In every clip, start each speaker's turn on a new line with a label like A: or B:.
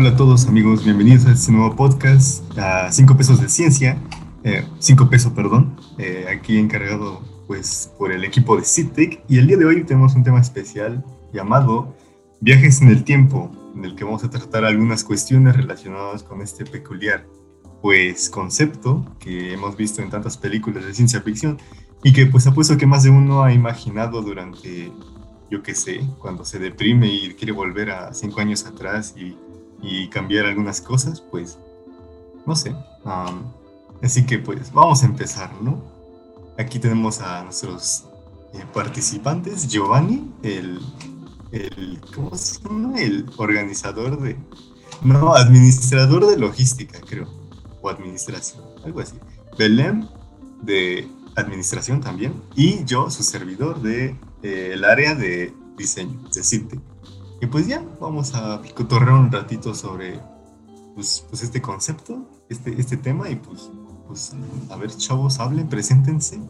A: Hola a todos amigos, bienvenidos a este nuevo podcast, a 5 pesos de ciencia, 5 eh, pesos, perdón, eh, aquí encargado pues por el equipo de CITEC y el día de hoy tenemos un tema especial llamado Viajes en el tiempo, en el que vamos a tratar algunas cuestiones relacionadas con este peculiar pues concepto que hemos visto en tantas películas de ciencia ficción y que pues apuesto que más de uno ha imaginado durante, yo qué sé, cuando se deprime y quiere volver a cinco años atrás y, y cambiar algunas cosas, pues no sé. así que pues vamos a empezar, ¿no? Aquí tenemos a nuestros eh, participantes, Giovanni, el, el, ¿cómo se llama? El organizador de, no, administrador de logística, creo o administración, algo así. Belém de administración también y yo, su servidor de eh, el área de diseño, de CITE. Y pues ya, vamos a cotorrear un ratito sobre pues, pues, este concepto, este, este tema y pues, pues a ver chavos, hablen, preséntense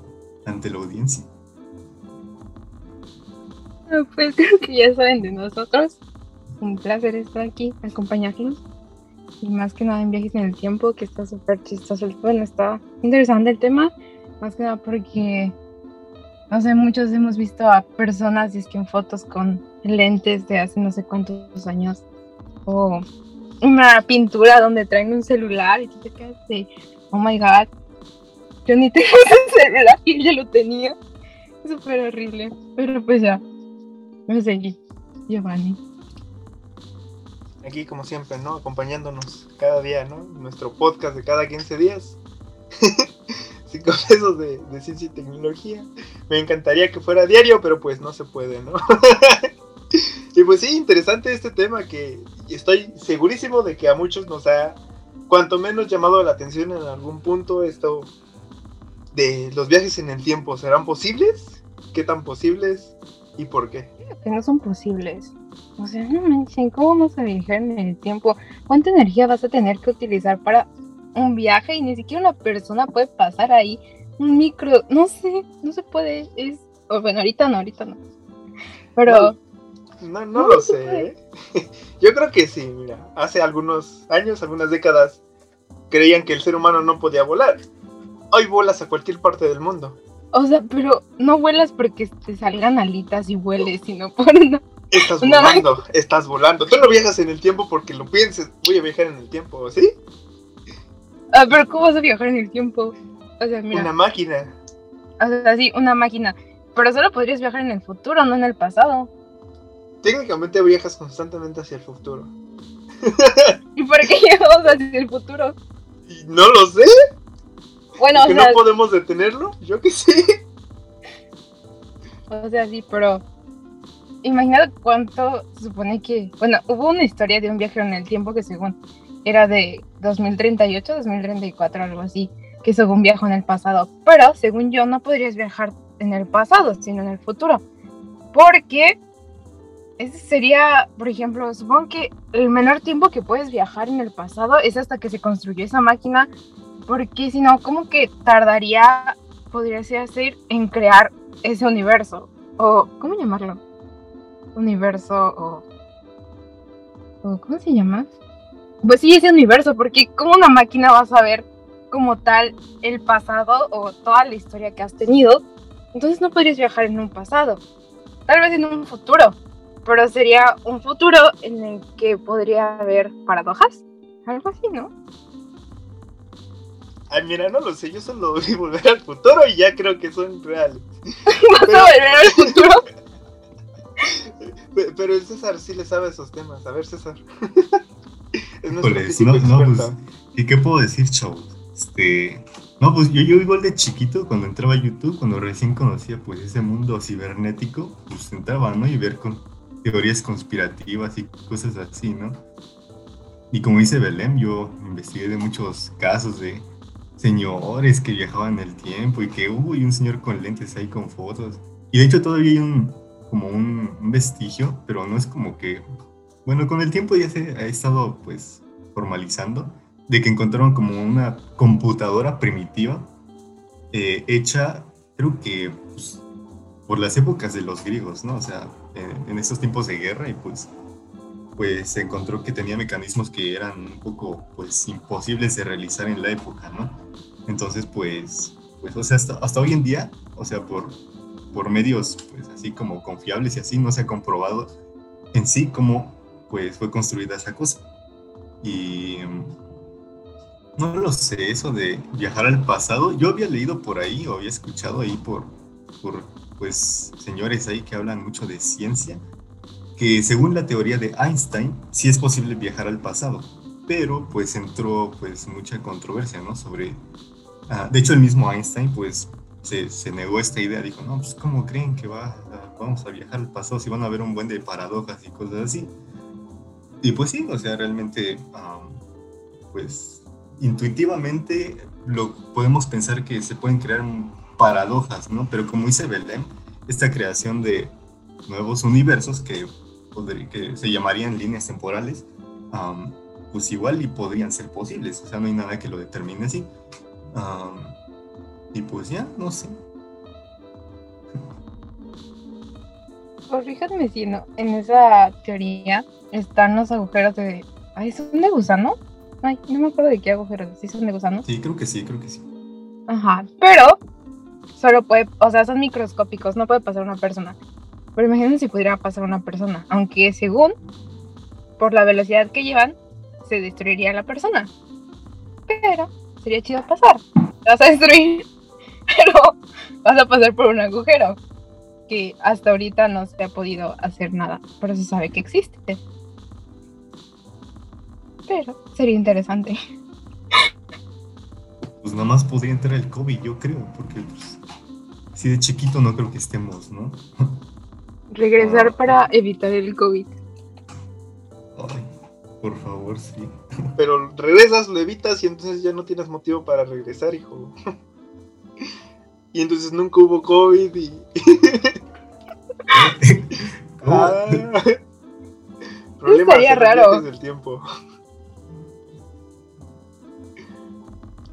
A: ante la audiencia.
B: Pues creo que ya saben de nosotros. Un placer estar aquí, acompañarnos y más que nada en viajes en el tiempo, que está súper chistoso. Bueno, está interesante el tema, más que nada porque, no sé, muchos hemos visto a personas, es que en fotos con lentes de hace no sé cuántos años, o una pintura donde traen un celular y tú te quedas de, oh my god, yo ni tengo ese celular y ella lo tenía. Es súper horrible, pero pues ya, me seguí, Giovanni
C: aquí como siempre, ¿no? Acompañándonos cada día, ¿no? Nuestro podcast de cada 15 días. Cinco pesos de, de, ciencia y tecnología. Me encantaría que fuera diario, pero pues no se puede, ¿no? y pues sí, interesante este tema que estoy segurísimo de que a muchos nos ha, cuanto menos llamado la atención en algún punto esto de los viajes en el tiempo. ¿Serán posibles? ¿Qué tan posibles? ¿Y por qué?
B: Que no son posibles. O sea, no manchen, ¿cómo vamos a viajar en el tiempo? ¿Cuánta energía vas a tener que utilizar para un viaje? Y ni siquiera una persona puede pasar ahí. Un micro, no sé, no se puede. Es, bueno, ahorita no, ahorita no. Pero.
C: No, no, lo sé. ¿eh? Yo creo que sí, mira. Hace algunos años, algunas décadas, creían que el ser humano no podía volar. Hoy volas a cualquier parte del mundo.
B: O sea, pero no vuelas porque te salgan alitas y vueles, sino por una
C: Estás volando, estás volando. Tú no viajas en el tiempo porque lo pienses. Voy a viajar en el tiempo, ¿sí?
B: Ah, pero ¿cómo vas a viajar en el tiempo? O sea, mira.
C: Una máquina.
B: O sea, sí, una máquina. Pero solo podrías viajar en el futuro, no en el pasado.
C: Técnicamente viajas constantemente hacia el futuro.
B: ¿Y por qué llegamos hacia el futuro?
C: No lo sé.
B: Bueno, o
C: sea, no podemos detenerlo, yo que sé.
B: O sea, sí, pero imagínate cuánto se supone que, bueno, hubo una historia de un viajero en el tiempo que según era de 2038, 2034, algo así, que según viajó en el pasado, pero según yo no podrías viajar en el pasado, sino en el futuro, porque ese sería, por ejemplo, supongo que el menor tiempo que puedes viajar en el pasado es hasta que se construyó esa máquina, porque si no, ¿cómo que tardaría, podría ser, en crear ese universo? O, ¿cómo llamarlo? universo o, ¿cómo se llama? Pues sí, ese universo, porque como una máquina va a saber como tal el pasado o toda la historia que has tenido, entonces no podrías viajar en un pasado, tal vez en un futuro, pero sería un futuro en el que podría haber paradojas, algo así, ¿no?
C: Ay, mira, no lo sé, yo solo vi volver al futuro y ya creo que son reales.
B: ¿Vas a volver al futuro?
C: Pero el César sí le sabe esos temas. A ver, César.
A: Es no, no, pues, ¿y qué puedo decir, chavos? Este, no, pues yo, yo igual de chiquito, cuando entraba a YouTube, cuando recién conocía pues ese mundo cibernético, pues entraba, ¿no? Y ver con teorías conspirativas y cosas así, ¿no? Y como dice Belém, yo investigué de muchos casos de señores que viajaban en el tiempo y que hubo y un señor con lentes ahí con fotos. Y de hecho todavía hay un, como un, vestigio, pero no es como que, bueno, con el tiempo ya se ha estado pues formalizando de que encontraron como una computadora primitiva eh, hecha, creo que pues, por las épocas de los griegos, ¿no? O sea, en, estos tiempos de guerra y pues, pues se encontró que tenía mecanismos que eran un poco pues imposibles de realizar en la época, ¿no? Entonces pues, pues o sea, hasta, hasta hoy en día, o sea, por, por medios pues así como confiables y así, no se ha comprobado en sí cómo pues fue construida esa cosa. Y no lo sé, eso de viajar al pasado, yo había leído por ahí o había escuchado ahí por, por pues señores ahí que hablan mucho de ciencia, que según la teoría de Einstein, sí es posible viajar al pasado, pero pues entró pues mucha controversia, ¿no? Sobre, ah, de hecho el mismo Einstein pues se, se, negó esta idea, dijo, no, pues ¿cómo creen que va, vamos a viajar al pasado si van a haber un buen de paradojas y cosas así? Y pues sí, o sea, realmente, pues intuitivamente lo podemos pensar que se pueden crear paradojas, ¿no? Pero como dice Belén, esta creación de nuevos universos que, que se llamarían líneas temporales, pues igual y podrían ser posibles, o sea, no hay nada que lo determine así. y pues ya, no sé.
B: Corríjanme si no, en esa teoría están los agujeros de... Ay, ¿son de gusano? Ay, no me acuerdo de qué agujeros, ¿sí son de gusano?
A: Sí, creo que sí, creo que sí.
B: Ajá, pero solo puede, o sea, son microscópicos, no puede pasar una persona. Pero imagínense si pudiera pasar una persona, aunque según, por la velocidad que llevan, se destruiría la persona. Pero sería chido pasar. Te vas a destruir, pero vas a pasar por un agujero que hasta ahorita no se ha podido hacer nada, pero se sabe que existe. Pero sería interesante.
A: Pues nada más podría entrar el COVID, yo creo, porque pues, si de chiquito no creo que estemos, ¿no?
B: Regresar ah. para evitar el COVID.
A: Ay, por favor, sí.
C: Pero regresas, lo evitas y entonces ya no tienes motivo para regresar, hijo. Y entonces nunca hubo COVID y...
B: ah, problemas sería raro.
C: del tiempo.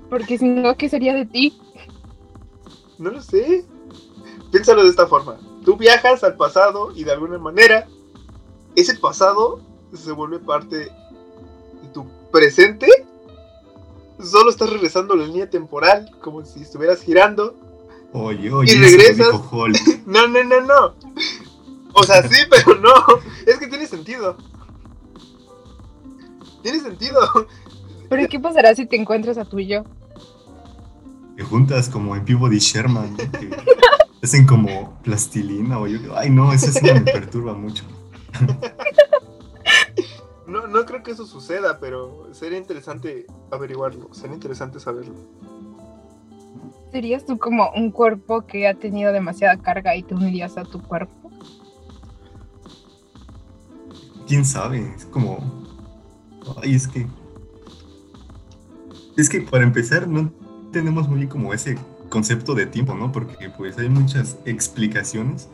B: Porque si no, ¿qué sería de ti?
C: No lo sé. Piénsalo de esta forma. Tú viajas al pasado y de alguna manera ese pasado se vuelve parte de tu presente. Solo estás regresando a la línea temporal como si estuvieras girando.
A: Oye, oye,
C: y regresas. no, no, no, no. O sea, sí, pero no. Es que tiene sentido. Tiene sentido.
B: Pero qué pasará si te encuentras a tu y yo?
A: Juntas como en Peabody Sherman, que hacen como plastilina o yo. Ay, no, esa sí me perturba mucho.
C: No, no creo que eso suceda, pero sería interesante averiguarlo, sería interesante saberlo.
B: ¿Serías tú como un cuerpo que ha tenido demasiada carga y te unirías a tu cuerpo?
A: ¿Quién sabe? Es como... Ay, es que es que para empezar no tenemos muy como ese concepto de tiempo, ¿no? Porque pues hay muchas explicaciones.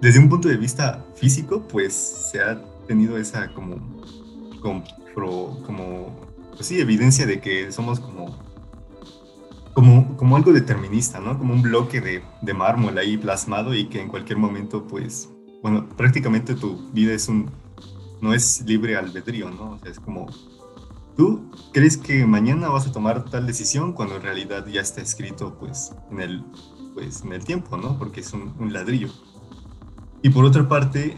A: Desde un punto de vista físico, pues se ha tenido esa como, como, pues sí, evidencia de que somos como, como, como algo determinista, ¿no? Como un bloque de, de mármol ahí plasmado y que en cualquier momento, pues, bueno, prácticamente tu vida es un, no es libre albedrío, ¿no? O sea, es como ¿Tú crees que mañana vas a tomar tal decisión cuando en realidad ya está escrito pues en el, pues, en el tiempo, ¿no? Porque es un, ladrillo. Y por otra parte,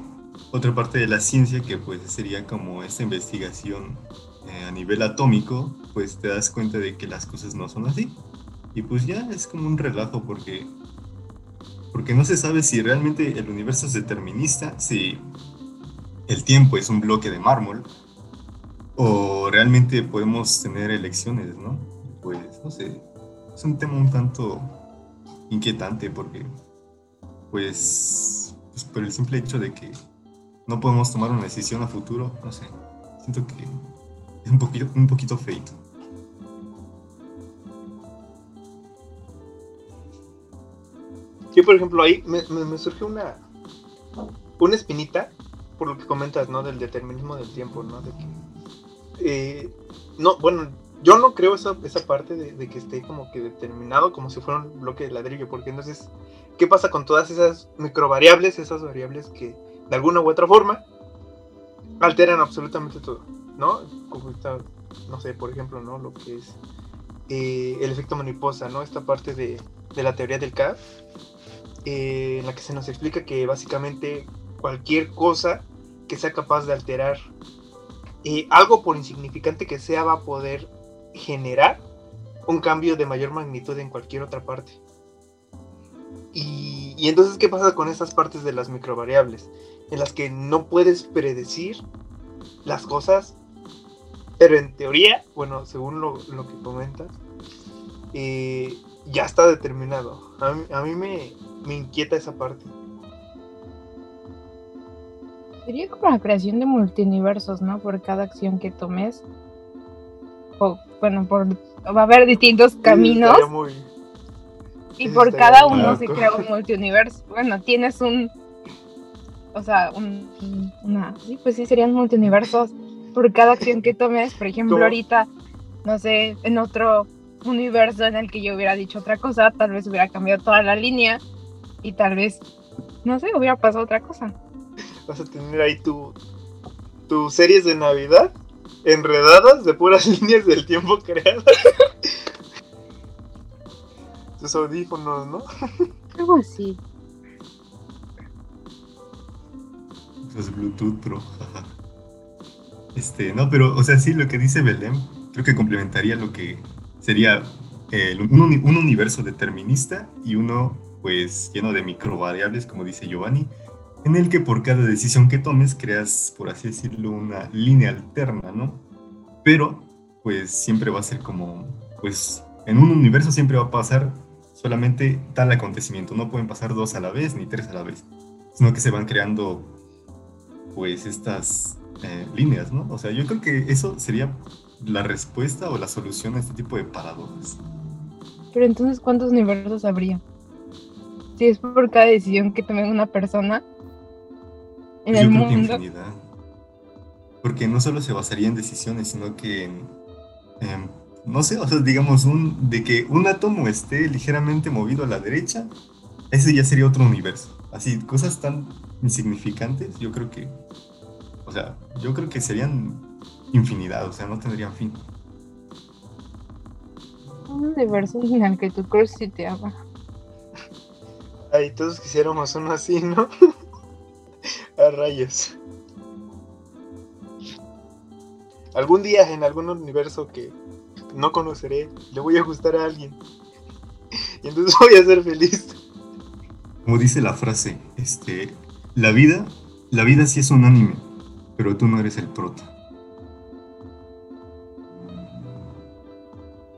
A: otra parte de la ciencia que pues sería como esta investigación eh, a nivel atómico, pues te das cuenta de que las cosas no son así. Y pues ya es como un relajo porque, porque no se sabe si realmente el universo es determinista, si el tiempo es un bloque de mármol, o realmente podemos tener elecciones, ¿no? Pues, no sé, es un tema un tanto inquietante porque, pues, pues por el simple hecho de que no podemos tomar una decisión a futuro, no sé, siento que es un poquito, un poquito feito.
C: Yo, por ejemplo, ahí me, me, surgió una, una espinita por lo que comentas, ¿no? Del determinismo del tiempo, ¿no? De que eh, no, bueno, yo no creo esa, esa parte de, que esté como que determinado como si fuera un bloque de ladrillo, porque entonces, ¿qué pasa con todas esas microvariables, esas variables que de alguna u otra forma alteran absolutamente todo, ¿no? Como no sé, por ejemplo, ¿no? Lo que es eh, el efecto mariposa, ¿no? Esta parte de, de la teoría del CAF, eh, en la que se nos explica que básicamente cualquier cosa que sea capaz de alterar algo por insignificante que sea va a poder generar un cambio de mayor magnitud en cualquier otra parte. Y, y entonces, ¿qué pasa con estas partes de las microvariables? En las que no puedes predecir las cosas, pero en teoría, bueno, según lo, lo que comentas, eh, ya está determinado. A mí, a mí me, me inquieta esa parte.
B: Sería como la creación de multiversos, ¿no? Por cada acción que tomes. O, bueno, por, va a haber distintos caminos.
C: Estaría muy-
B: Y por cada uno se crea un multiuniverso. Bueno, tienes un. O sea, un. un- Una. Sí, pues sí, serían multiuniversos. Por cada acción que tomes. Por ejemplo, ahorita, no sé, en otro universo en el que yo hubiera dicho otra cosa, tal vez hubiera cambiado toda la línea. Y tal vez, no sé, hubiera pasado otra cosa.
C: Vas a tener ahí tu, tus series de Navidad enredadas de puras líneas del tiempo creadas. Tus audífonos, ¿no?
B: Algo así.
A: Los Bluetooth Pro. Este, no, pero, o sea, sí, lo que dice Belém, creo que complementaría lo que sería eh, un, un universo determinista y uno, pues, lleno de microvariables, como dice Giovanni, en el que por cada decisión que tomes creas, por así decirlo, una línea alterna, ¿no? Pero, pues, siempre va a ser como, pues, en un universo siempre va a pasar solamente tal acontecimiento, no pueden pasar dos a la vez ni tres a la vez, sino que se van creando pues estas eh, líneas, ¿no? O sea, yo creo que eso sería la respuesta o la solución a este tipo de paradojas.
B: Pero entonces, ¿cuántos universos habría? Si es por cada decisión que tome una persona en
A: Pues
B: el
A: que
B: mundo.
A: infinidad. Porque no solo se basaría en decisiones, sino que en, em, no sé, o sea, digamos, un, de que un átomo esté ligeramente movido a la derecha, ese ya sería otro universo. Así, cosas tan insignificantes, yo creo que, o sea, yo creo que serían infinidad, o sea, no tendrían fin.
B: Un universo en el que tu crush sí te ama.
C: Ay, todos quisiéramos uno así, ¿no? A rayos. Algún día en algún universo que no conoceré, le voy a gustar a alguien. Y entonces voy a ser feliz.
A: Como dice la frase, este, la vida, la vida sí es un anime, pero tú no eres el prota.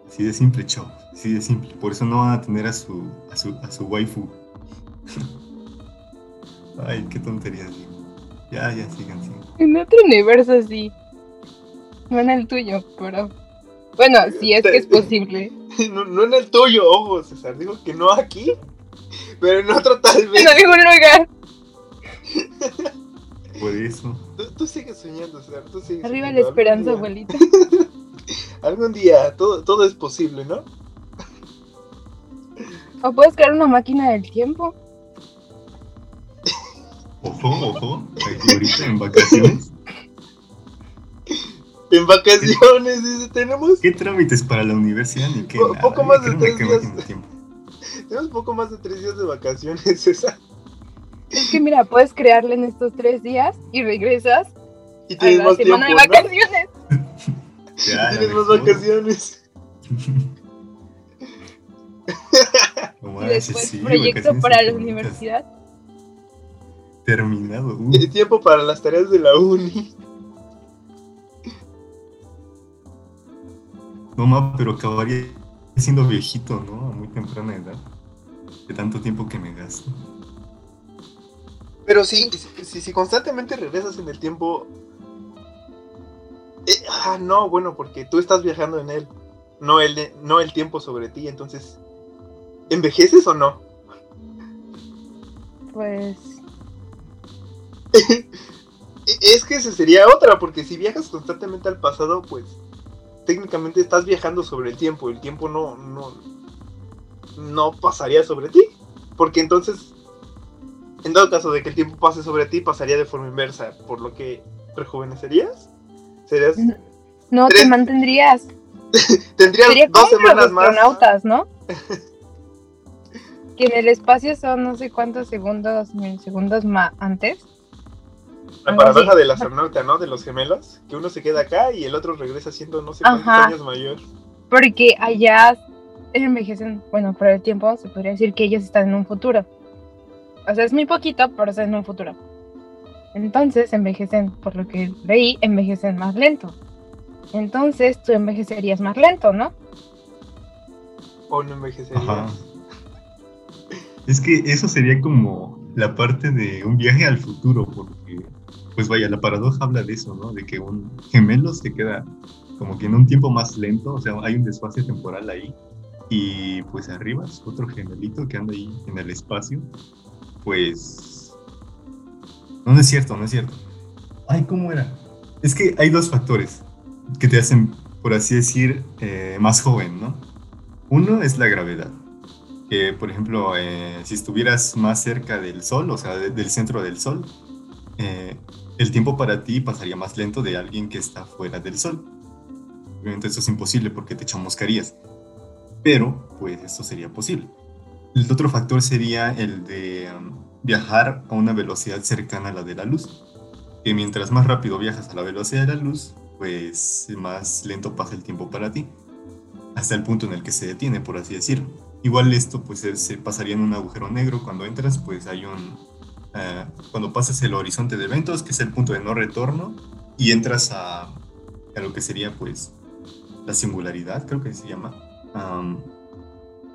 A: Así de simple, chavos, así de simple. Por eso no van a tener a su, a su, a su waifu. Ay, qué tonterías, digo. Ya, ya, sigan, sigan.
B: En otro universo sí. No en el tuyo, pero. Bueno, si es que es posible.
C: No, no en el tuyo, ojo, César. Digo que no aquí, pero en otro tal vez.
B: En algún lugar.
A: Por eso.
C: Tú, tú sigues soñando, César. Tú sigues
B: Arriba la
C: soñando.
B: esperanza,
C: Algún día-
B: abuelita.
C: Algún día todo, todo es posible, ¿no?
B: O puedes crear una máquina del tiempo.
A: Ojo, ojo. Aquí ahorita en vacaciones.
C: En vacaciones, dice, tenemos,
A: ¿Qué trámites para la universidad? Ni qué
C: Po-
A: nada.
C: poco más de tres días.
A: tiempo.
C: tenemos poco más de tres días de vacaciones, César.
B: Es que mira, puedes crearla en estos tres días y regresas
C: Y
B: a
C: tienes
B: la
C: más tiempo,
B: semana de
C: ¿no?
B: vacaciones.
A: Ya,
C: Tienes más vacaciones.
A: No
B: Y después
A: sí,
B: proyecto
A: vacaciones
B: para la universidad.
A: Terminado. uh.
C: Eh, Tiempo para las tareas de la uni.
A: No ma, pero acabaría siendo viejito, ¿no? A muy temprana edad. De tanto tiempo que me gasto.
C: Pero sí, si, si, si constantemente regresas en el tiempo. eh, ah, no, bueno, porque tú estás viajando en él. No el, de- no el tiempo sobre ti, entonces. ¿Envejeces o no?
B: Pues.
C: E- Es que esa sería otra, porque si viajas constantemente al pasado, pues técnicamente estás viajando sobre el tiempo. El tiempo no, no, no pasaría sobre ti. Porque entonces, en dado caso de que el tiempo pase sobre ti, pasaría de forma inversa. Por lo que rejuvenecerías? ¿Serías,
B: No, te mantendrías.
C: tendrías
B: Sería
C: dos semanas más.
B: astronautas, ¿no? que en el espacio son no sé cuántos segundos, milisegundos más antes.
C: La
B: algo
C: paradoja del astronauta, ¿no? De los gemelos, que uno se queda acá y el otro regresa siendo no sé cuántos
B: Ajá.
C: años mayor.
B: Porque allá envejecen, bueno, por el tiempo se podría decir que ellos están en un futuro. O sea, es muy poquito, pero están en un futuro. Entonces envejecen, por lo que leí, envejecen más lento. Entonces tú envejecerías más lento, ¿no?
C: O no envejecerías.
A: Ajá. Es que eso sería como la parte de un viaje al futuro, porque, pues vaya, la paradoja habla de eso, ¿no? De que un gemelo se queda como que en un tiempo más lento, o sea, hay un desfase temporal ahí, y pues arriba es otro gemelito que anda ahí en el espacio, pues... No, es cierto, no es cierto. Ay, ¿cómo era? Es que hay dos factores que te hacen, por así decir, eh, más joven, ¿no? Uno es la gravedad por ejemplo, eh, si estuvieras más cerca del Sol, o sea, de- del centro del Sol, eh, el tiempo para ti pasaría más lento de alguien que está fuera del Sol. Obviamente eso es imposible porque te chamuscarías, pero pues esto sería posible. El otro factor sería el de um, viajar a una velocidad cercana a la de la luz, que mientras más rápido viajas a la velocidad de la luz, pues más lento pasa el tiempo para ti, hasta el punto en el que se detiene, por así decirlo. Igual esto pues se- pasaría en un agujero negro cuando entras, pues hay un... eh, cuando pasas el horizonte de eventos, que es el punto de no retorno, y entras a, a lo que sería pues la singularidad, creo que se llama, am,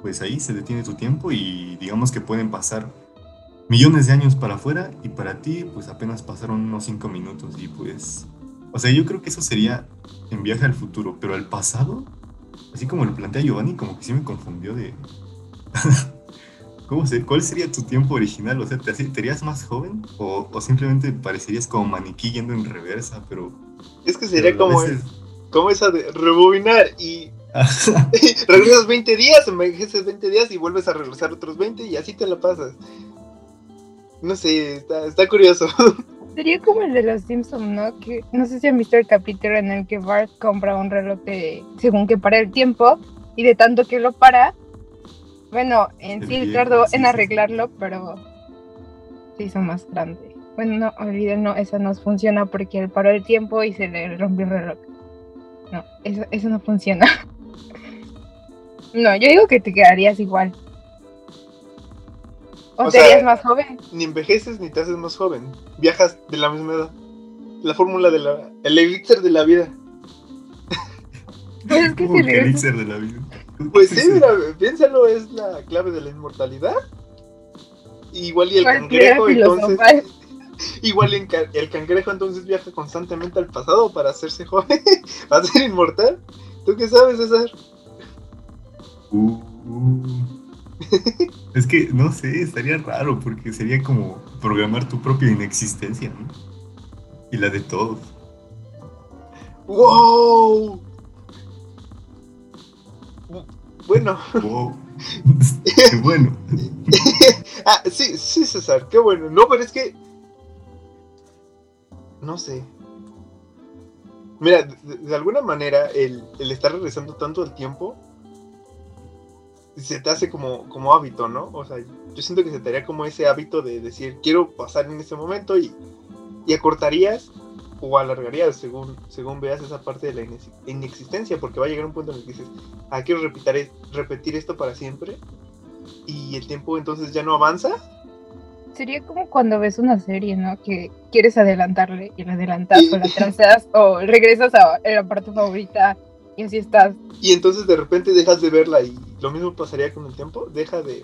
A: pues ahí se detiene tu tiempo y digamos que pueden pasar millones de años para afuera y para ti pues apenas pasaron unos cinco minutos y pues... O sea, yo creo que eso sería en viaje al futuro, pero al pasado así como lo plantea Giovanni, como que sí me confundió de. ¿Cómo se, ¿Cuál sería tu tiempo original? O sea, ¿te, te harías más joven? ¿O, o simplemente parecerías como maniquí yendo en reversa? Pero.
C: Es que sería como,
A: veces-
C: como esa de rebobinar y regresas 20 días, envejeces 20 días y vuelves a regresar otros 20 y así te la pasas. No sé, está, está curioso.
B: Sería como el de los Simpsons, ¿no? Que no sé si han visto el capítulo en el que Bart compra un reloj de según que para el tiempo y de tanto que lo para, bueno, en sí tardó
A: sí,
B: en arreglarlo, pero se hizo más grande. Bueno, no, olviden, no, eso no funciona porque él paró el tiempo y se le rompió el reloj. No, eso, eso no funciona. No, yo digo que te quedarías igual. O,
C: O
B: te
C: sea,
B: harías más joven.
C: ni envejeces ni te haces más joven. Viajas de la misma edad. La fórmula de la. El elixir de la vida.
B: Pues es que
A: como
B: si regresas
A: elixir de la vida.
C: Pues sí, mira, piénsalo, es la clave de la inmortalidad. Igual y el cangrejo, entonces. Igual el, ca- el cangrejo entonces viaja constantemente al pasado para hacerse joven, para ser inmortal. ¿Tú qué sabes, César?
A: Uh, uh. es que, no sé, estaría raro porque sería como programar tu propia inexistencia, ¿no? Y la de todos.
C: ¡Wow! Bueno,
A: Wow. Qué bueno.
C: ah, sí, sí, César, qué bueno. No, pero es que. No sé. Mira, de, de alguna manera, el, el estar regresando tanto al tiempo se te hace como, como hábito, ¿no? O sea, yo siento que se te haría como ese hábito de decir, quiero pasar en este momento y, y acortarías o alargarías según, según veas esa parte de la inex- inexistencia, porque va a llegar un punto en el que dices, ah, quiero es- repetir esto para siempre y el tiempo entonces ya no avanza.
B: Sería como cuando ves una serie, ¿no? Que quieres adelantarle y la adelantas o la o regresas a la parte favorita y así estás.
C: Y entonces de repente dejas de verla y lo mismo pasaría con el tiempo, deja de,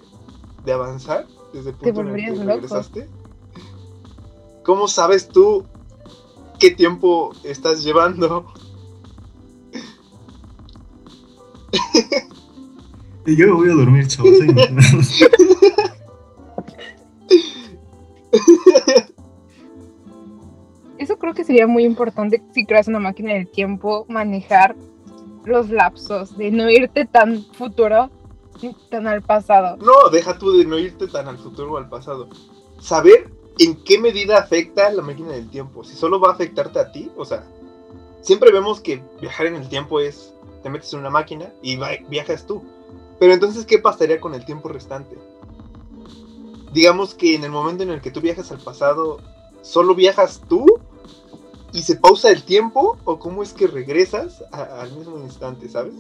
C: de avanzar desde el
B: Te
C: punto en el que
B: loco.
C: regresaste. ¿Cómo sabes tú qué tiempo estás llevando?
A: Y Yo me voy a dormir, chavos.
B: Eso creo que sería muy importante si creas una máquina del tiempo, manejar los lapsos de no irte tan futuro ni tan al pasado.
C: No, deja tú de no irte tan al futuro o al pasado. Saber ¿en qué medida afecta la máquina del tiempo? Si solo va a afectarte a ti, o sea, siempre vemos que viajar en el tiempo es, te metes en una máquina y viajas tú. Pero entonces, ¿qué pasaría con el tiempo restante? Digamos que en el momento en el que tú viajas al pasado, ¿solo viajas tú y se pausa el tiempo? ¿O cómo es que regresas al mismo instante, sabes?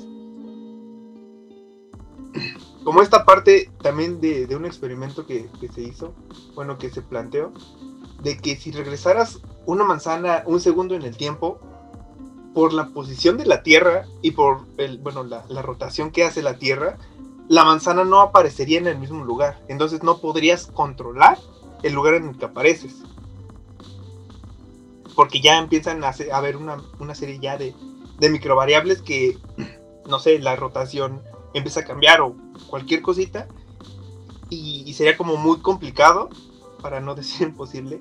C: Como esta parte también de, un experimento que, se hizo, bueno, que se planteó, de que si regresaras una manzana un segundo en el tiempo, por la posición de la Tierra y por el, bueno, la, la, rotación que hace la Tierra, la manzana no aparecería en el mismo lugar. Entonces no podrías controlar el lugar en el que apareces. Porque ya empiezan a, haber una, una, serie ya de, de microvariables que, no sé, la rotación empieza a cambiar o cualquier cosita. Y, y sería como muy complicado, para no decir imposible,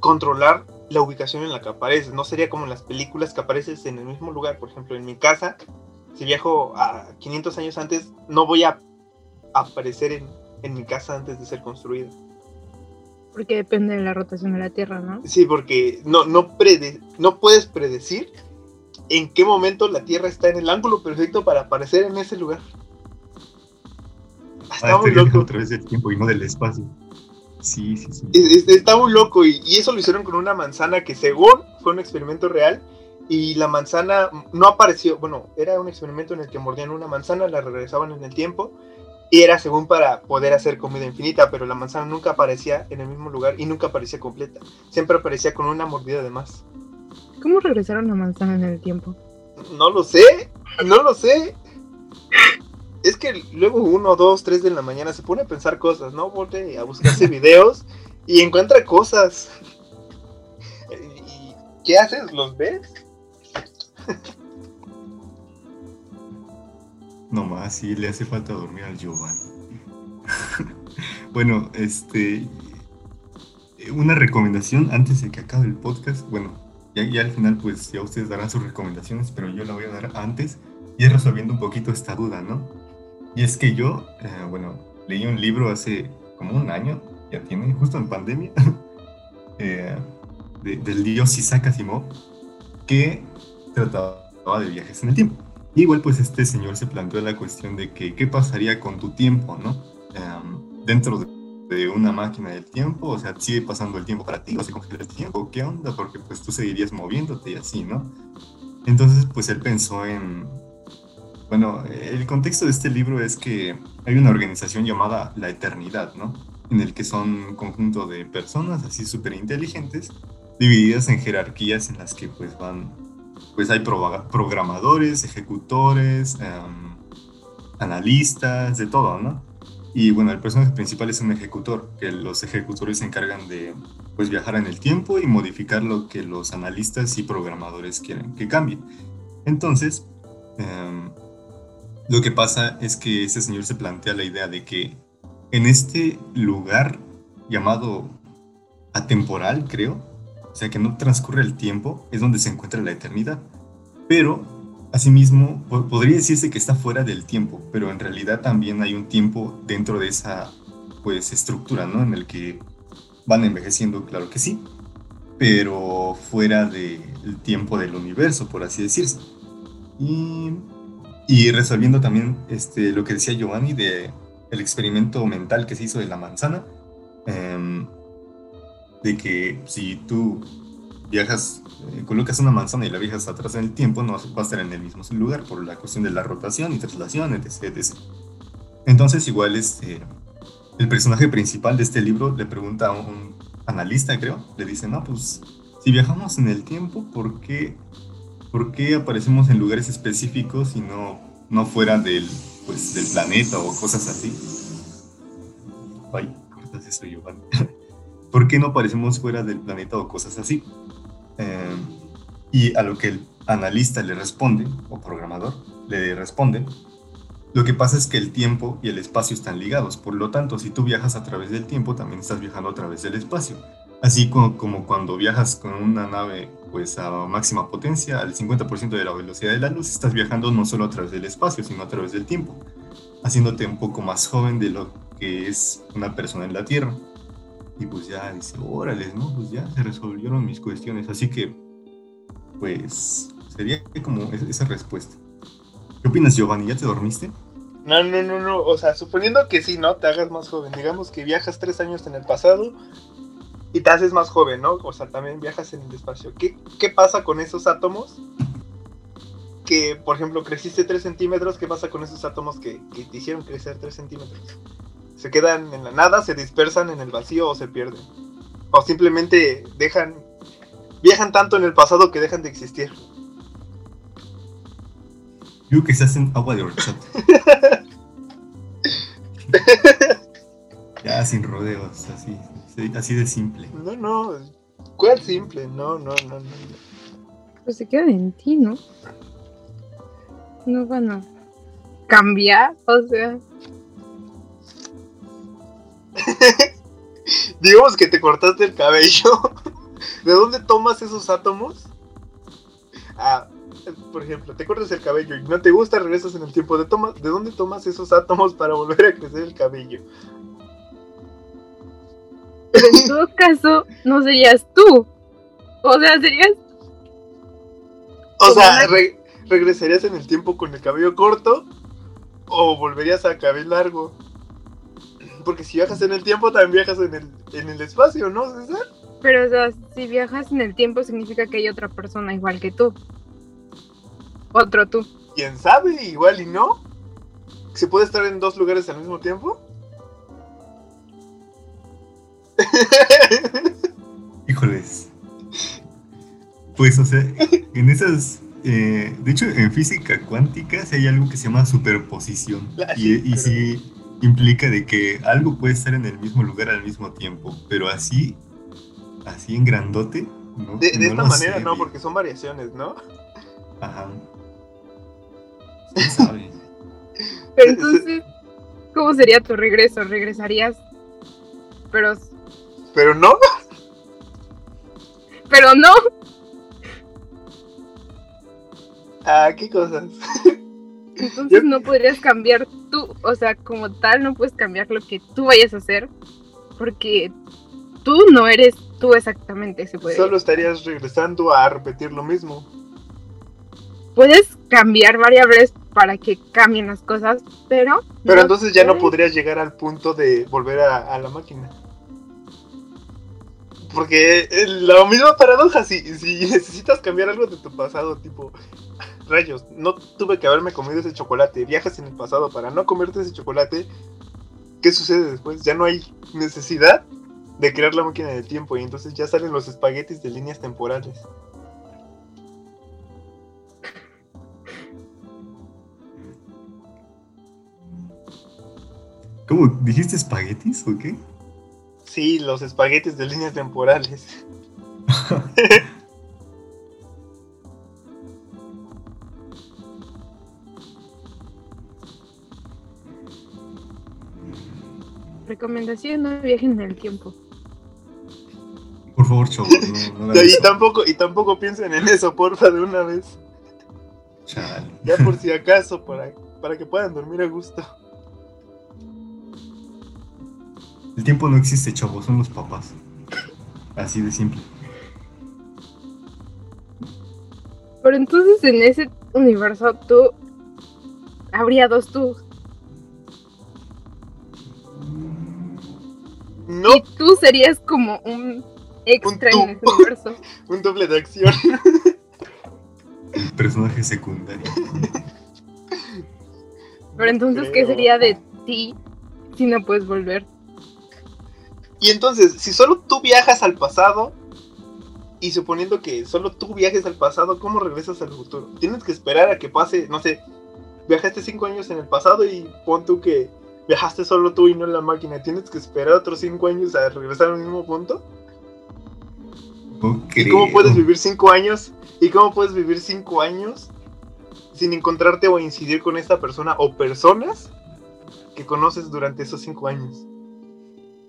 C: controlar la ubicación en la que apareces. No sería como en las películas que apareces en el mismo lugar. Por ejemplo, en mi casa, si viajo a 500 años antes, no voy a aparecer en, en mi casa antes de ser construida.
B: Porque depende de la rotación de la Tierra, ¿no?
C: Sí, porque no, no, prede no puedes predecir en qué momento la Tierra está en el ángulo perfecto para aparecer en ese lugar.
A: Está muy loco. A través del tiempo y no del espacio. Sí, sí, sí.
C: Está muy loco y, eso lo hicieron con una manzana que según fue un experimento real y la manzana no apareció, bueno, era un experimento en el que mordían una manzana, la regresaban en el tiempo y era según para poder hacer comida infinita, pero la manzana nunca aparecía en el mismo lugar y nunca aparecía completa, siempre aparecía con una mordida de más.
B: ¿Cómo regresaron la manzana en el tiempo?
C: No lo sé, no lo sé es que luego uno, dos, tres de la mañana se pone a pensar cosas, ¿no? Volte a buscarse videos y encuentra cosas. ¿Y qué haces? ¿Los ves?
A: No más, sí, le hace falta dormir al Giovanni. bueno, este. Una recomendación antes de que acabe el podcast. Bueno, ya, ya al final, pues ya ustedes darán sus recomendaciones, pero yo la voy a dar antes y resolviendo un poquito esta duda, ¿no? Y es que yo, eh, bueno, leí un libro hace como un año, ya tiene, justo en pandemia, eh, del dios Isaac Asimov, que trataba de viajes en el tiempo. Y igual pues este señor se planteó la cuestión de que qué pasaría con tu tiempo, ¿no? Em, dentro de, una máquina del tiempo, o sea, sigue pasando el tiempo para ti, o se congela el tiempo, ¿qué onda? Porque pues tú seguirías moviéndote y así, ¿no? Entonces pues él pensó en, bueno, el contexto de este libro es que hay una organización llamada La Eternidad, ¿no? En el que son un conjunto de personas así súper inteligentes, divididas en jerarquías en las que pues van, pues hay programadores, ejecutores, em, analistas, de todo, ¿no? Y bueno, el personaje principal es un ejecutor, que los ejecutores se encargan de pues viajar en el tiempo y modificar lo que los analistas y programadores quieren que cambie. Entonces, eh, lo que pasa es que ese señor se plantea la idea de que en este lugar llamado atemporal, creo, o sea que no transcurre el tiempo, es donde se encuentra la eternidad. Pero, asimismo, podría decirse que está fuera del tiempo, pero en realidad también hay un tiempo dentro de esa pues estructura, ¿no? En el que van envejeciendo, claro que sí, pero fuera del tiempo del universo, por así decirse. Y y resolviendo también este, lo que decía Giovanni de el experimento mental que se hizo de la manzana, em, de que si tú viajas, eh, colocas una manzana y la viajas atrás en el tiempo, no va a estar en el mismo lugar por la cuestión de la rotación y traslación, etc. Entonces, igual este, el personaje principal de este libro le pregunta a un analista, creo, le dice, no, pues si viajamos en el tiempo, ¿por qué ¿por qué aparecemos en lugares específicos y no, no fuera del, pues, del planeta o cosas así? Ay, eso, Giovanni? ¿Por qué no aparecemos fuera del planeta o cosas así? Em, y a lo que el analista le responde, o programador, le responde, lo que pasa es que el tiempo y el espacio están ligados, por lo tanto, si tú viajas a través del tiempo, también estás viajando a través del espacio. Así como, como cuando viajas con una nave pues a máxima potencia, al 50% de la velocidad de la luz, estás viajando no solo a través del espacio, sino a través del tiempo, haciéndote un poco más joven de lo que es una persona en la Tierra. y pues ya dice, órale, ¿no? Pues ya se resolvieron mis cuestiones. Así que, pues, sería como esa respuesta. ¿Qué opinas, Giovanni? ¿Ya te dormiste?
C: No, no, no, no. O sea, suponiendo que sí, ¿no? Te hagas más joven. Digamos que viajas tres años en el pasado y te haces más joven, ¿no? O sea, también viajas en el espacio. ¿Qué, qué pasa con esos átomos? Que, por ejemplo, creciste tres centímetros. ¿Qué pasa con esos átomos que, que te hicieron crecer tres centímetros? ¿Se quedan en la nada, se dispersan en el vacío o se pierden? O simplemente dejan. Viajan tanto en el pasado que dejan de existir.
A: Yo que se hacen agua de horchata. ya sin rodeos, así, así de simple.
C: No, no, ¿cuál simple? No, no, no, no.
B: Pues se quedan en ti, ¿no? No van a cambiar, o sea.
C: Digamos que te cortaste el cabello. ¿De dónde tomas esos átomos? Ah, por ejemplo, te cortas el cabello y no te gusta, regresas en el tiempo. ¿De, toma, ¿de dónde tomas esos átomos para volver a crecer el cabello?
B: Pero en todo caso, no serías tú. O sea, serías.
C: O sea, ¿regresarías en el tiempo con el cabello corto? ¿O volverías a cabello largo? Porque si viajas en el tiempo, también viajas en el, en el espacio, ¿no, César?
B: Pero, o sea, si viajas en el tiempo, significa que hay otra persona igual que tú. Otro tú.
C: ¿Quién sabe? Igual y no. ¿Se puede estar en dos lugares al mismo tiempo?
A: Híjoles. Pues, o sea, en esas. Eh, de hecho, en física cuántica sí hay algo que se llama superposición. Ah, y, y sí implica de que algo puede estar en el mismo lugar al mismo tiempo, pero así, así en grandote.
C: No, de, esta manera no, porque son variaciones, ¿no? Ajá.
B: Pero entonces, ¿cómo sería tu regreso? ¿Regresarías? Pero.
C: Pero no.
B: Pero no.
C: Ah, ¿qué cosas?
B: Entonces no podrías cambiar tú, o sea, como tal, no puedes cambiar lo que tú vayas a hacer, porque tú no eres tú exactamente, se puede.
C: Solo estarías regresando a repetir lo mismo
B: puedes cambiar variables para que cambien las cosas, pero...
C: Pero entonces ya no podrías llegar al punto de volver a, la máquina. Porque la misma paradoja, si, si necesitas cambiar algo de tu pasado, tipo, rayos, no tuve que haberme comido ese chocolate, viajas en el pasado para no comerte ese chocolate, ¿qué sucede después? Ya no hay necesidad de crear la máquina del tiempo y entonces ya salen los espaguetis de líneas temporales.
A: ¿Cómo? ¿Dijiste espaguetis o qué?
C: Sí, los espaguetis de líneas temporales.
B: Recomendación, no viajen en el tiempo.
A: Por favor, chavo.
C: y, tampoco, y tampoco piensen en eso, porfa, de una vez. Ya por si acaso, para, para que puedan dormir a gusto.
A: El tiempo no existe, chavos, son los papás. Así de simple.
B: Pero entonces en ese universo tú habría dos tú.
C: No.
B: Y tú serías como un extra en ese universo.
C: un doble de acción.
A: El personaje secundario.
B: Pero entonces, ¿qué sería de ti si no puedes volver?
C: Y entonces, si solo tú viajas al pasado, y suponiendo que solo tú viajes al pasado, ¿cómo regresas al futuro? Tienes que esperar a que pase, no sé, viajaste cinco años en el pasado y pon tú que viajaste solo tú y no la máquina. ¿Tienes que esperar otros cinco años a regresar al mismo punto? ¿Y cómo puedes vivir cinco años? ¿Y cómo puedes vivir cinco años sin encontrarte o incidir con esta persona o personas que conoces durante esos cinco años?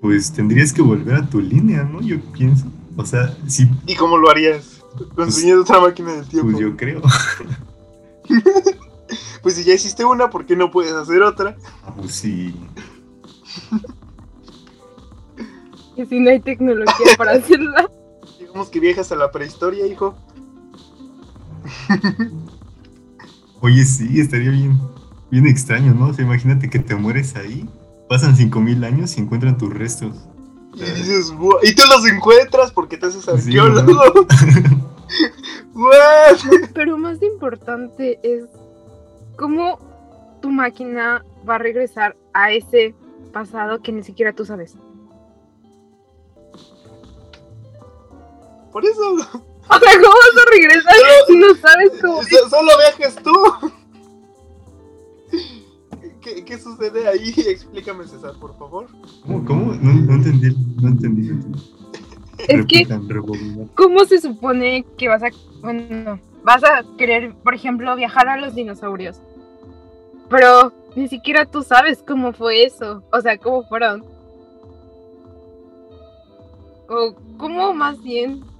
A: Pues tendrías que volver a tu línea, ¿no? Yo pienso. O sea, si...
C: ¿Y cómo lo harías? Construyendo pues, otra máquina del tiempo.
A: Pues yo creo.
C: pues si ya hiciste una, ¿por qué no puedes hacer otra?
A: Ah, pues sí.
B: Que si no hay tecnología para hacerla.
C: Digamos que viajas a la prehistoria, hijo.
A: Oye, sí, estaría bien, bien extraño, ¿no? O sea, imagínate que te mueres ahí, pasan 5000 años y encuentran tus restos.
C: Y dices, "Buah", y tú los encuentras porque te haces
A: Sí,
C: arqueólogo.
A: ¿no?
C: What?
B: Pero más importante es cómo tu máquina va a regresar a ese pasado que ni siquiera tú sabes.
C: Por eso,
B: O sea, ¿cómo vas a regresar si no sabes cómo?
C: so- solo viajes tú. ¿Qué, qué sucede ahí? Explícame, César, por favor.
A: ¿Cómo? ¿Cómo? No, no entendí, no entendí. no entendí.
B: Es que. ¿cómo se supone que vas a, bueno, vas a querer, por ejemplo, viajar a los dinosaurios? Pero ni siquiera tú sabes cómo fue eso. O sea, cómo fueron. O cómo más bien.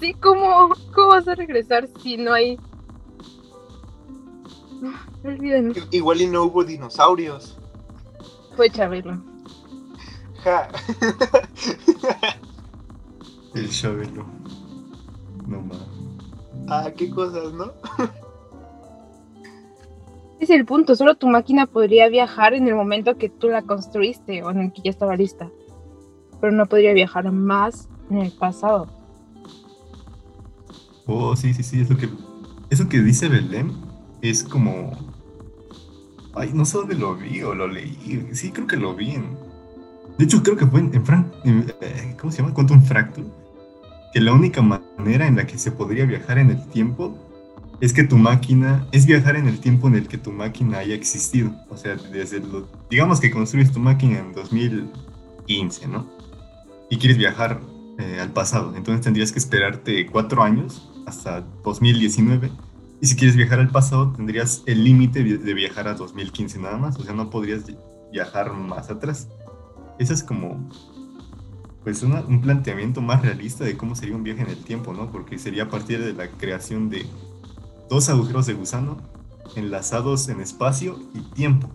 B: Sí, ¿cómo, ¿cómo vas a regresar si no hay...
C: Igual y no hubo dinosaurios.
B: Fue Chabelo.
C: Ja.
A: El Chabelo. No mames.
C: ah, qué cosas, ¿no?
B: Es el punto, solo tu máquina podría viajar en el momento que tú la construiste o en el que ya estaba lista. Pero no podría viajar más en el pasado.
A: Oh, sí, sí, sí, eso que, eso que dice Belén es como... Ay, no sé dónde lo vi o lo leí. Sí, creo que lo vi en... De hecho, creo que fue en, en en, eh, ¿Cómo se llama? Quantum Fractal. Que la única manera en la que se podría viajar en el tiempo es que tu máquina... Es viajar en el tiempo en el que tu máquina haya existido. O sea, desde... Lo, digamos que construyes tu máquina en 2015, ¿no? Y quieres viajar eh, al pasado. Entonces tendrías que esperarte cuatro años hasta 2019. Y si quieres viajar al pasado, tendrías el límite de viajar a 2015 nada más. O sea, no podrías viajar más atrás. Ese es como, pues, una- un planteamiento más realista de cómo sería un viaje en el tiempo, ¿no? Porque sería a partir de la creación de dos agujeros de gusano enlazados en espacio y tiempo.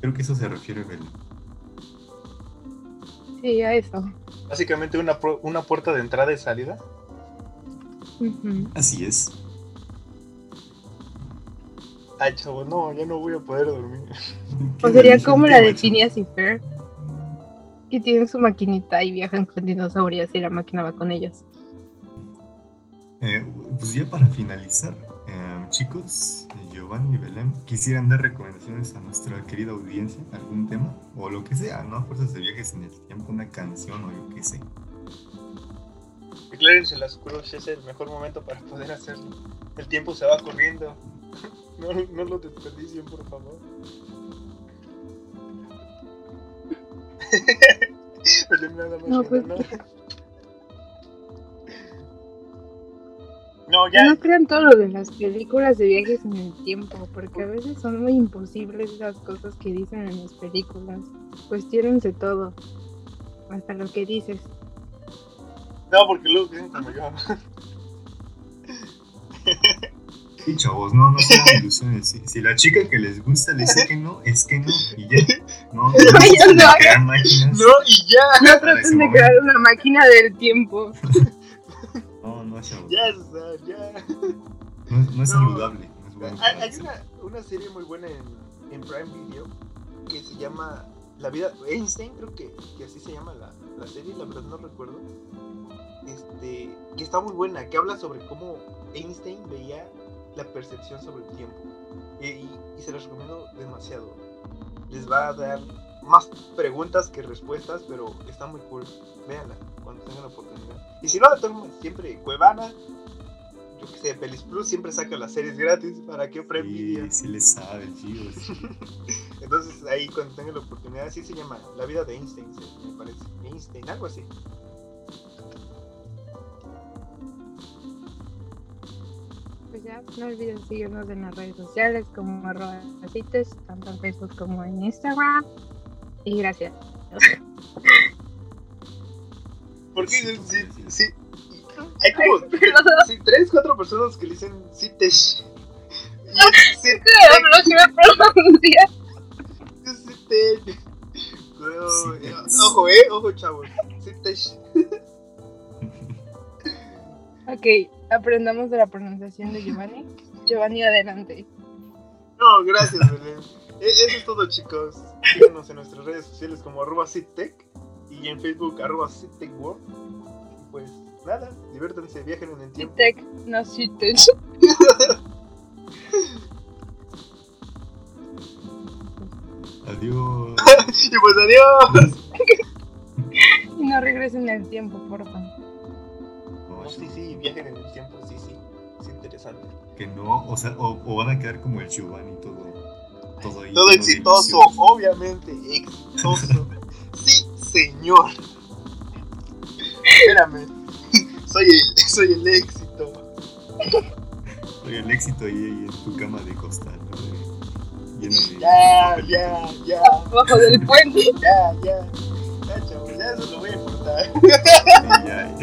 A: Creo que eso se refiere, Belén.
B: Sí, a eso.
C: Básicamente una, una puerta de entrada y salida.
B: Ujú.
A: Así es.
C: Ay, chavo, no, ya no voy a poder dormir.
B: O sería como la de Phineas y Fer. Que tienen su maquinita y viajan con dinosaurios y la máquina va con ellos.
A: Eh, pues ya para finalizar, eh, chicos, Giovanni y Belén, quisieran dar recomendaciones a nuestra querida audiencia, algún tema o lo que sea, ¿no? Fuerzas de viajes en el tiempo, una canción o yo qué sé.
C: Declárense las cruz, es el mejor momento para poder hacerlo. El tiempo se va corriendo. No, no lo desperdicien, por favor.
B: No, pues-
C: ¿no? No, ya,
B: No crean todo lo de las películas de viajes en el tiempo, porque a veces son muy imposibles las cosas que dicen en las películas. Cuestiónense todo, hasta lo que dices.
C: no, porque luego dicen como yo.
A: Y chavos, no, no sean ilusiones. Si, si la chica que les gusta le dice que no, es que no, y ya. No, no,
B: ya
A: crear máquinas.
C: No, y ya,
B: No traten de crear una máquina del tiempo.
A: No, no, chavos.
C: ya está, ya.
A: No, es- no es
C: No.
A: saludable. No es bueno
C: Hay, hay una, una serie muy buena en, en Prime Video que se llama La vida Einstein, creo que, que así se llama la, la serie, la verdad no recuerdo. Este, que está muy buena, que habla sobre cómo Einstein veía la percepción sobre el tiempo. Y, y- y se los recomiendo demasiado. Les va a dar más preguntas que respuestas, pero está muy cool. Véanla cuando tengan la oportunidad. Y si no, de todas maneras, siempre Cuevana, yo que sé, Pelis Plus siempre saca las series gratis para que Prime Video.
A: Sí, sí le sabe, chicos.
C: Entonces ahí cuando tengan la oportunidad, así se llama, La vida de Einstein, me parece. Einstein, algo así.
B: No olviden seguirnos en las redes sociales como arroba cites, tanto en Facebook como en Instagram. Y gracias.
C: Porque sí, sí, sí, hay como sí, tres, cuatro personas que le dicen. Pero,
A: Sí,
C: eh, ojo, eh, ojo, chavos. Sí, te-
B: Ok, aprendamos de la pronunciación de Giovanni. Giovanni, adelante.
C: No, gracias, Belén. E- Eso es todo, chicos. Síganos en nuestras redes sociales como arroba CITEC y en Facebook arroba CITECWorld. Pues nada, diviértanse, viajen en el tiempo.
B: Citec, no Citec.
A: Adiós.
C: Y pues adiós.
B: Y no regresen el tiempo, por favor.
C: Viajen en el tiempo, sí, sí. Es interesante.
A: que no, o sea, o, o van a quedar como el Giovanni todo, todo ahí.
C: Todo exitoso, obviamente, exitoso. Sí, señor. Espérame. Soy el, soy el éxito.
A: Oye, el éxito ahí, ahí en tu cama de costal, ¿no? De- lleno de
C: Ya, ya, ya,
B: Abajo del puente.
C: ya, ya. Ya, chavos, ya eso lo voy a cortar.
A: Y ya.